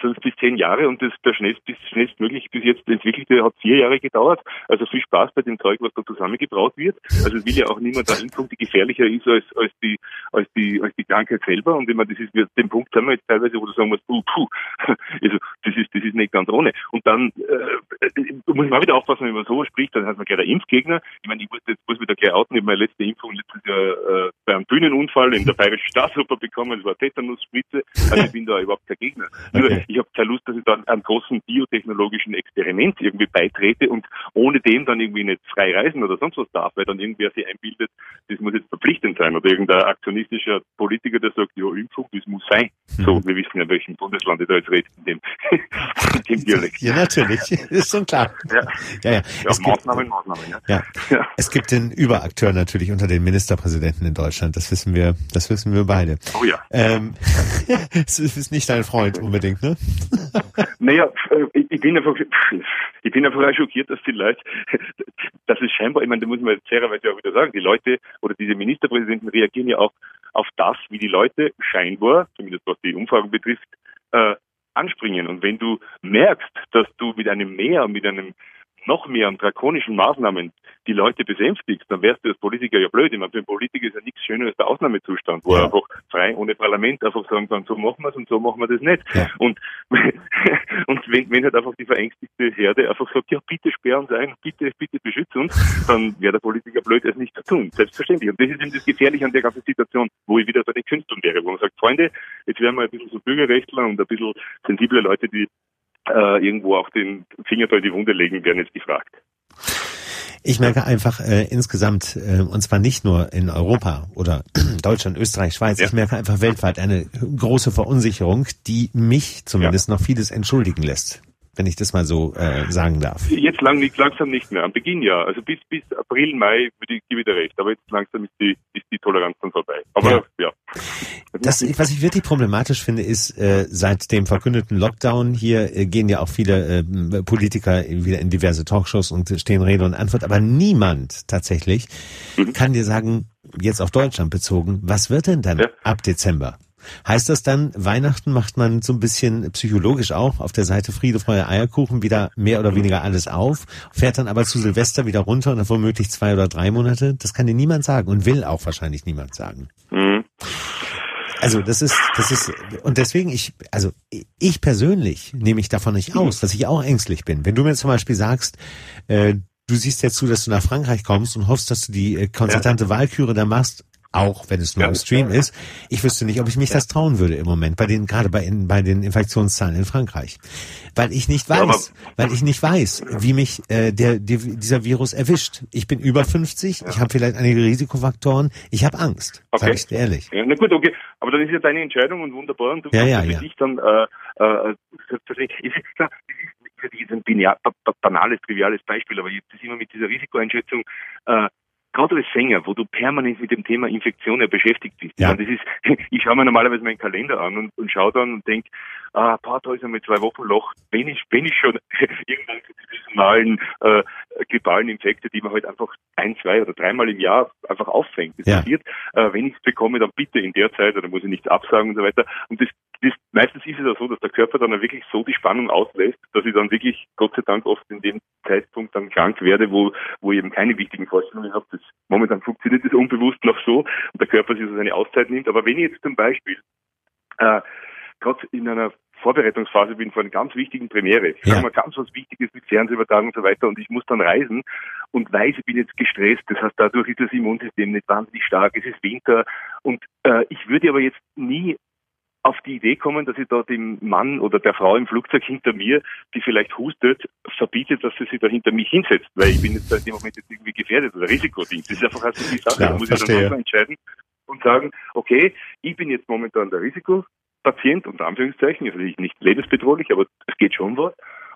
fünf bis zehn Jahre und das der schnellst, bis, schnellstmöglich bis jetzt entwickelte hat vier Jahre gedauert. Also viel Spaß bei dem Zeug, was da zusammengebraut wird. Also es will ja auch niemand da hinkommen, die gefährlicher ist als, als die als die als die Krankheit selber. Und man das ist, den Punkt haben wir jetzt teilweise, wo du sagen musst, puh, puh, <laughs> also das ist das ist nicht ganz ohne. Und dann äh, muss man auch wieder aufpassen, wenn man so spricht, dann hat man gleich der Impfgegner. Ich meine, ich muss jetzt muss wieder gleich outen, ich habe meine letzte Impfung letztes Jahr äh, bei einem Bühnenunfall in der Bayerischen Staatsoper bekommen, das war Tetanusspritze. Also ich bin da überhaupt kein Gegner. Okay <laughs> ich habe keine Lust, dass ich dann einem großen biotechnologischen Experiment irgendwie beitrete und ohne dem dann irgendwie nicht frei reisen oder sonst was darf, weil dann irgendwer sich einbildet, das muss jetzt verpflichtend sein oder irgendein aktionistischer Politiker, der sagt, ja, Impfung, das muss sein. Mhm. So, wir wissen ja, in welchem Bundesland ich da jetzt rede, in dem, <laughs> in dem Dialekt. Ja, natürlich, <laughs> ist schon klar. Ja, ja. ja. ja Maßnahmen, gibt, Maßnahmen, ja. ja. ja. Es gibt den Überakteur natürlich unter den Ministerpräsidenten in Deutschland, das wissen wir, das wissen wir beide. Oh ja. Ähm, es ist nicht dein Freund unbedingt, ne? <laughs> naja, äh, ich bin einfach, ich bin einfach schockiert, dass die Leute, <laughs> dass es scheinbar, ich meine, da muss man fairerweise auch wieder sagen, die Leute oder diese Ministerpräsidenten reagieren ja auch auf das, wie die Leute scheinbar, zumindest was die Umfragen betrifft, äh, anspringen. Und wenn du merkst, dass du mit einem Mehr, mit einem noch mehr an drakonischen Maßnahmen die Leute besänftigst, dann wärst du als Politiker ja blöd. Ich meine, für einen Politiker ist ja nichts schöner als der Ausnahmezustand, wo ja. er einfach frei, ohne Parlament einfach sagen kann, so machen wir es und so machen wir das nicht. Ja. Und, <laughs> und wenn, wenn halt einfach die verängstigte Herde einfach sagt, ja, bitte sperren Sie ein, bitte, bitte beschützen uns, dann wäre der Politiker blöd, es nicht zu tun. Selbstverständlich. Und das ist eben das Gefährliche an der ganzen Situation, wo ich wieder bei den Künstlern wäre, wo man sagt, Freunde, jetzt werden wir ein bisschen so Bürgerrechtler und ein bisschen sensible Leute, die äh, irgendwo auch den Finger in die Wunde legen, werden jetzt gefragt. Ich merke einfach äh, insgesamt, äh, und zwar nicht nur in Europa oder <clears throat> Deutschland, Österreich, Schweiz, ja. ich merke einfach weltweit eine große Verunsicherung, die mich zumindest ja. noch vieles entschuldigen lässt wenn ich das mal so äh, sagen darf. Jetzt lang nicht, langsam nicht mehr. Am Beginn ja. Also bis bis April, Mai würde ich dir recht. Aber jetzt langsam ist die ist die Toleranz dann vorbei. Aber ja. ja. Das, was ich wirklich problematisch finde, ist, äh, seit dem verkündeten Lockdown hier äh, gehen ja auch viele äh, Politiker wieder in diverse Talkshows und stehen Rede und Antwort, aber niemand tatsächlich mhm. kann dir sagen, jetzt auf Deutschland bezogen, was wird denn dann ja. ab Dezember? Heißt das dann, Weihnachten macht man so ein bisschen psychologisch auch auf der Seite Friede, Freude, Eierkuchen wieder mehr oder weniger alles auf, fährt dann aber zu Silvester wieder runter und dann womöglich zwei oder drei Monate? Das kann dir niemand sagen und will auch wahrscheinlich niemand sagen. Mhm. Also das ist, das ist, und deswegen ich, also ich persönlich nehme ich davon nicht aus, dass ich auch ängstlich bin. Wenn du mir zum Beispiel sagst, äh, du siehst jetzt zu, dass du nach Frankreich kommst und hoffst, dass du die äh, konzertante ja. Wahlküre da machst, auch wenn es nur ja. im Stream ist. Ich wüsste nicht, ob ich mich ja. das trauen würde im Moment, bei den, gerade bei, in, bei den Infektionszahlen in Frankreich. Weil ich nicht weiß, ja, weil ich nicht weiß, wie mich äh, der, der, dieser Virus erwischt. Ich bin über 50, ich habe vielleicht einige Risikofaktoren, ich habe Angst, okay. sage ich dir ehrlich. Ja, na gut, okay, aber dann ist ja deine Entscheidung und wunderbar und du ja, kannst ja, für dich dann äh, äh, ist klar, das ist ein banales, triviales Beispiel, aber jetzt ist immer mit dieser Risikoeinschätzung, äh, gerade als Sänger, wo du permanent mit dem Thema Infektion ja beschäftigt bist. Ja. Das ist, <laughs> ich schaue mir normalerweise meinen Kalender an und, und schaue dann und denke, ah, paar da ist einmal zwei Wochen Loch, bin ich, bin ich schon <laughs> irgendwann zu diesen normalen äh, grippalen Infekte, die man halt einfach ein, zwei oder dreimal im Jahr einfach auffängt. Das Ja. passiert. Äh, wenn ich es bekomme, dann bitte in der Zeit, oder muss ich nichts absagen und so weiter. Und das, das meistens ist es ja so, dass der Körper dann wirklich so die Spannung auslässt, dass ich dann wirklich, Gott sei Dank, oft in dem Zeitpunkt dann krank werde, wo, wo ich eben keine wichtigen Vorstellungen habe. Das, momentan funktioniert das unbewusst noch so und der Körper sich so seine Auszeit nimmt. Aber wenn ich jetzt zum Beispiel äh, gerade in einer Vorbereitungsphase bin vor einer ganz wichtigen Premiere. Ja. Sagen wir ganz was Wichtiges mit Fernsehübertragung und so weiter und ich muss dann reisen und weiß, ich bin jetzt gestresst. Das heißt, dadurch ist das Immunsystem nicht wahnsinnig stark. Es ist Winter und äh, ich würde aber jetzt nie auf die Idee kommen, dass ich da dem Mann oder der Frau im Flugzeug hinter mir, die vielleicht hustet, verbietet, dass sie sich da hinter mich hinsetzt, weil ich bin jetzt da in dem Moment jetzt irgendwie gefährdet oder Risikoding. Das ist einfach also die Sache. Klar, da muss ich dann selber entscheiden und sagen, okay, ich bin jetzt momentan der Risikopatient, unter Anführungszeichen, also ich nicht lebensbedrohlich, aber es geht schon was.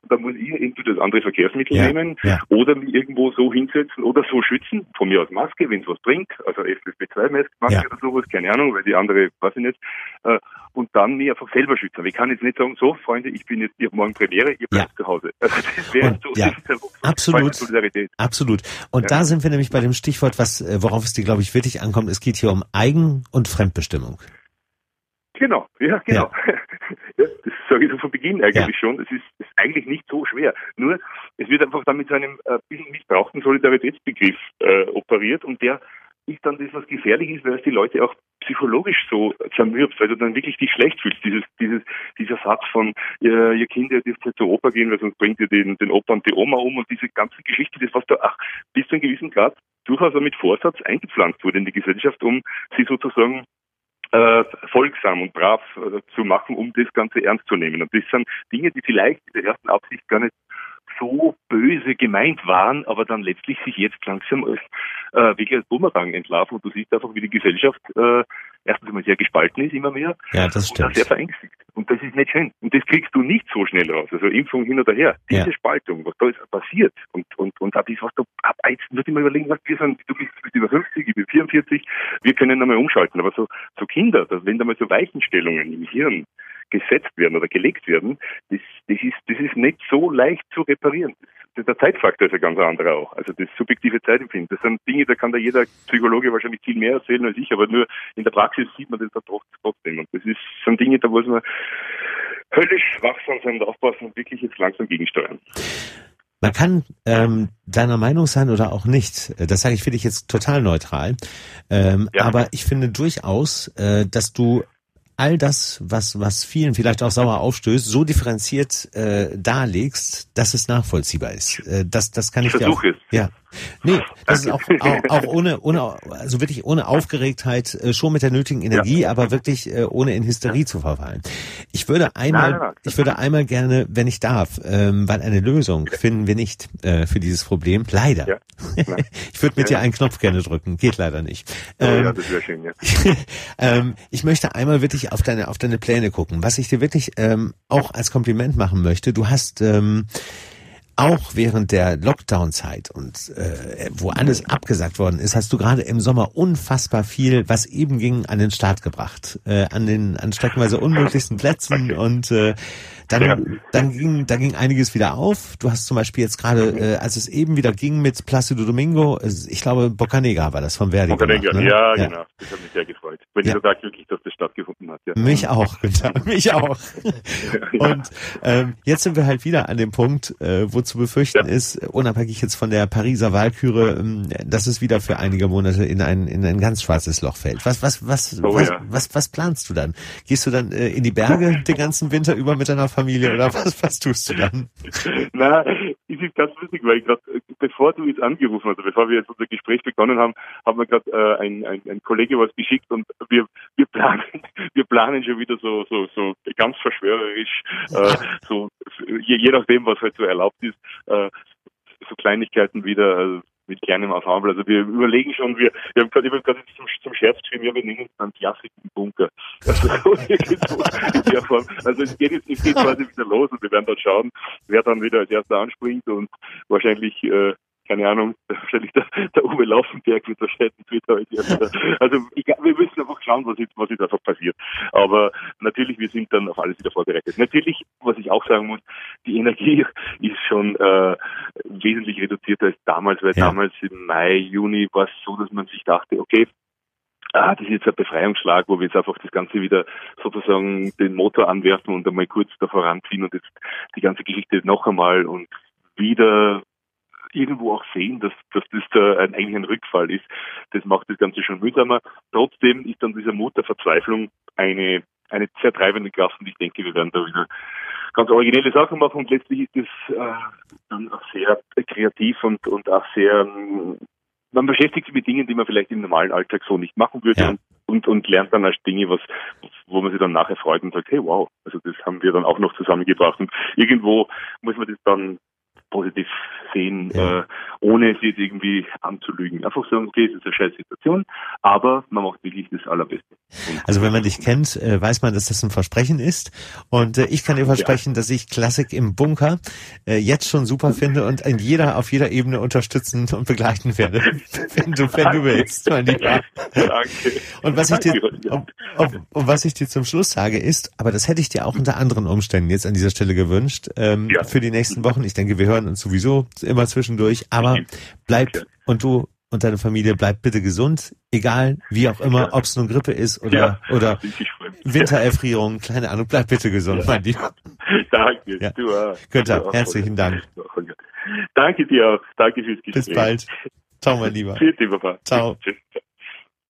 Dann muss ich entweder das andere Verkehrsmittel Ja, nehmen ja. oder mich irgendwo so hinsetzen oder so schützen, von mir aus Maske, wenn es was bringt, also FFP2-Maske Ja. oder sowas, keine Ahnung, weil die andere, weiß ich nicht, äh, und dann mich einfach selber schützen. Ich kann jetzt nicht sagen, so, Freunde, ich bin jetzt, ich morgen Premiere, ihr bleibt zu Hause. <laughs> Also das wäre so, ja, das <laughs> so absolut. Solidarität. Absolut. Und da sind wir nämlich bei dem Stichwort, was, äh, worauf es dir, glaube ich, wirklich ankommt. Es geht hier um Eigen- und Fremdbestimmung. Genau, ja, genau. Ja. <laughs> das sage ich so von Beginn eigentlich schon. Es ist, ist eigentlich nicht so schwer. Nur, es wird einfach dann mit so einem äh, bisschen missbrauchten Solidaritätsbegriff äh, operiert und der ist dann das, was gefährlich ist, weil es die Leute auch psychologisch so zermürbt, weil du dann wirklich dich schlecht fühlst. Dieses, dieses, dieser Satz von, ihr, ihr Kind, ihr dürft nicht zur Oper gehen, weil sonst bringt ihr den, den Opa und die Oma um und diese ganze Geschichte, das was da, ach, bis zu einem gewissen Grad durchaus auch mit Vorsatz eingepflanzt wurde in die Gesellschaft, um sie sozusagen äh, folgsam und brav äh, zu machen, um das Ganze ernst zu nehmen. Und das sind Dinge, die vielleicht in der ersten Absicht gar nicht so böse gemeint waren, aber dann letztlich sich jetzt langsam als äh, wirklich als Bumerang entlarven. Und du siehst einfach, wie die Gesellschaft äh, erstens einmal sehr gespalten ist, immer mehr, Ja, das und stimmt. sehr verängstigt. Und das ist nicht schön. Und das kriegst du nicht so schnell raus. Also Impfung hin oder her. Diese Ja. Spaltung, was da ist passiert. Und, und, und ab ist was da, ab jetzt muss ich mal überlegen, was wir sind. Du bist, du bist über 50, ich bin 44. Wir können einmal umschalten. Aber so, so Kinder, wenn da mal so Weichenstellungen im Hirn gesetzt werden oder gelegt werden, das, das ist, das ist nicht so leicht zu reparieren. Das, der Zeitfaktor ist ein ganz anderer auch. Also das subjektive Zeitempfinden. Das sind Dinge, da kann da jeder Psychologe wahrscheinlich viel mehr erzählen als ich, aber nur in der Praxis sieht man das da trotz- trotzdem. Und das ist, sind Dinge, da muss man höllisch wachsam sein und aufpassen und wirklich jetzt langsam gegensteuern. Man kann ähm, deiner Meinung sein oder auch nicht. Das sage ich für dich jetzt total neutral. Ähm, Ja. Aber ich finde durchaus, äh, dass du all das, was, was vielen vielleicht auch sauer aufstößt, so differenziert äh, darlegst, dass es nachvollziehbar ist. Äh, das, das kann ich, Ich dir auch. versuche es. Ja. Nee, das ist auch, auch, auch ohne, ohne, also wirklich ohne Aufgeregtheit, äh, schon mit der nötigen Energie, aber wirklich äh, ohne in Hysterie zu verfallen. Ich würde einmal, Nein, nein, nein. ich würde einmal gerne, wenn ich darf, ähm, weil eine Lösung finden wir nicht äh, für dieses Problem. Leider. Ja. <laughs> Ich würde mit Ja. dir einen Knopf gerne drücken. Geht leider nicht. Oh, Ähm, ja, das wäre schön, ja. <laughs> ähm, ich möchte einmal wirklich auf deine auf deine Pläne gucken. Was ich dir wirklich ähm, auch als Kompliment machen möchte, du hast ähm, auch während der Lockdown-Zeit und äh, wo alles abgesagt worden ist, hast du gerade im Sommer unfassbar viel, was eben ging, an den Start gebracht, äh, an den an streckenweise unmöglichsten Plätzen und äh, dann Ja. dann ging da ging einiges wieder auf. Du hast zum Beispiel jetzt gerade, äh, als es eben wieder ging mit Placido Domingo, ich glaube Boccanegra war das von Verdi. Gemacht, ne? ja, genau. Das hat mich sehr gefreut. Bin Ja. ich total glücklich, dass das stattgefunden hat. Ja. Mich auch, Günther, <laughs> mich auch. <laughs> Ja. Und ähm, jetzt sind wir halt wieder an dem Punkt, äh, wo zu befürchten Ja. ist, unabhängig jetzt von der Pariser Wahlküre, ähm, dass es wieder für einige Monate in ein in ein ganz schwarzes Loch fällt. Was was was Oh, was, ja. was was planst du dann? Gehst du dann äh, in die Berge <laughs> den ganzen Winter über mit deiner Familie oder was was tust du dann? Na, es ist ganz lustig, weil ich gerade, bevor du jetzt angerufen hast, bevor wir jetzt unser Gespräch begonnen haben, haben wir gerade äh, ein, ein, ein Kollege was geschickt und wir wir planen <laughs> wir planen schon wieder so so so ganz verschwörerisch äh, <laughs> so je, je nachdem was halt so erlaubt ist äh, so Kleinigkeiten wieder äh, mit kleinem Ensemble. Also wir überlegen schon, wir, wir haben gerade, ich hab gerade jetzt zum, zum Scherz geschrieben, ja, wir nennen es dann klassischen Bunker. Also, <laughs> Form. also es geht jetzt, es geht quasi wieder los und wir werden dann schauen, wer dann wieder als erster anspringt und wahrscheinlich äh, keine Ahnung, <laughs> wahrscheinlich der, der Uwe Laufenberg wird wahrscheinlich Twitter heute. Also egal, wir müssen einfach schauen, was jetzt, was jetzt einfach passiert. Aber natürlich, wir sind dann auf alles wieder vorbereitet. Natürlich, was ich auch sagen muss, die Energie <laughs> ist schon äh, wesentlich reduzierter als damals, weil ja. damals im Mai, Juni war es so, dass man sich dachte, okay, ah, das ist jetzt ein Befreiungsschlag, wo wir jetzt einfach das Ganze wieder sozusagen den Motor anwerfen und einmal kurz da voranziehen und jetzt die ganze Geschichte noch einmal und wieder irgendwo auch sehen, dass, dass das da ein, eigentlich ein Rückfall ist. Das macht das Ganze schon mühsamer. Trotzdem ist dann dieser Mut der Verzweiflung eine, eine sehr treibende Kraft und ich denke, wir werden da wieder ganz originelle Sachen machen und letztlich ist das äh, dann auch sehr kreativ und, und auch sehr man beschäftigt sich mit Dingen, die man vielleicht im normalen Alltag so nicht machen würde ja. und, und, und lernt dann als Dinge, was, wo man sich dann nachher freut und sagt, hey wow, also das haben wir dann auch noch zusammengebracht. Und irgendwo muss man das dann positiv sehen, ja. äh, ohne sie jetzt irgendwie anzulügen. Einfach sagen, okay, es ist eine scheiß Situation, aber man macht wirklich das Allerbeste. Also wenn man dich kennt, äh, weiß man, dass das ein Versprechen ist. Und äh, ich kann dir versprechen, ja. dass ich Klassik im Bunker äh, jetzt schon super finde und in jeder, auf jeder Ebene unterstützen und begleiten werde, <laughs> wenn du, wenn du willst, mein Lieber. Danke. Und was ich dir, und, und, was ich dir zum Schluss sage ist, aber das hätte ich dir auch unter anderen Umständen jetzt an dieser Stelle gewünscht, ähm, ja. für die nächsten Wochen. Ich denke, wir hören uns sowieso immer zwischendurch, aber bleib und du und deine Familie bleibt bitte gesund, egal wie auch immer, ob es nun Grippe ist oder ja, oder Wintererfrierung, keine Ahnung, bleib bitte gesund, ja. mein Lieber. <laughs> Danke, ja. du auch. Günther, herzlichen Dank. <laughs> Danke dir auch, danke fürs Gespräch. Bis bald. Ciao, mein <laughs> Lieber. Tschüss, Papa. Ciao. Tschüss.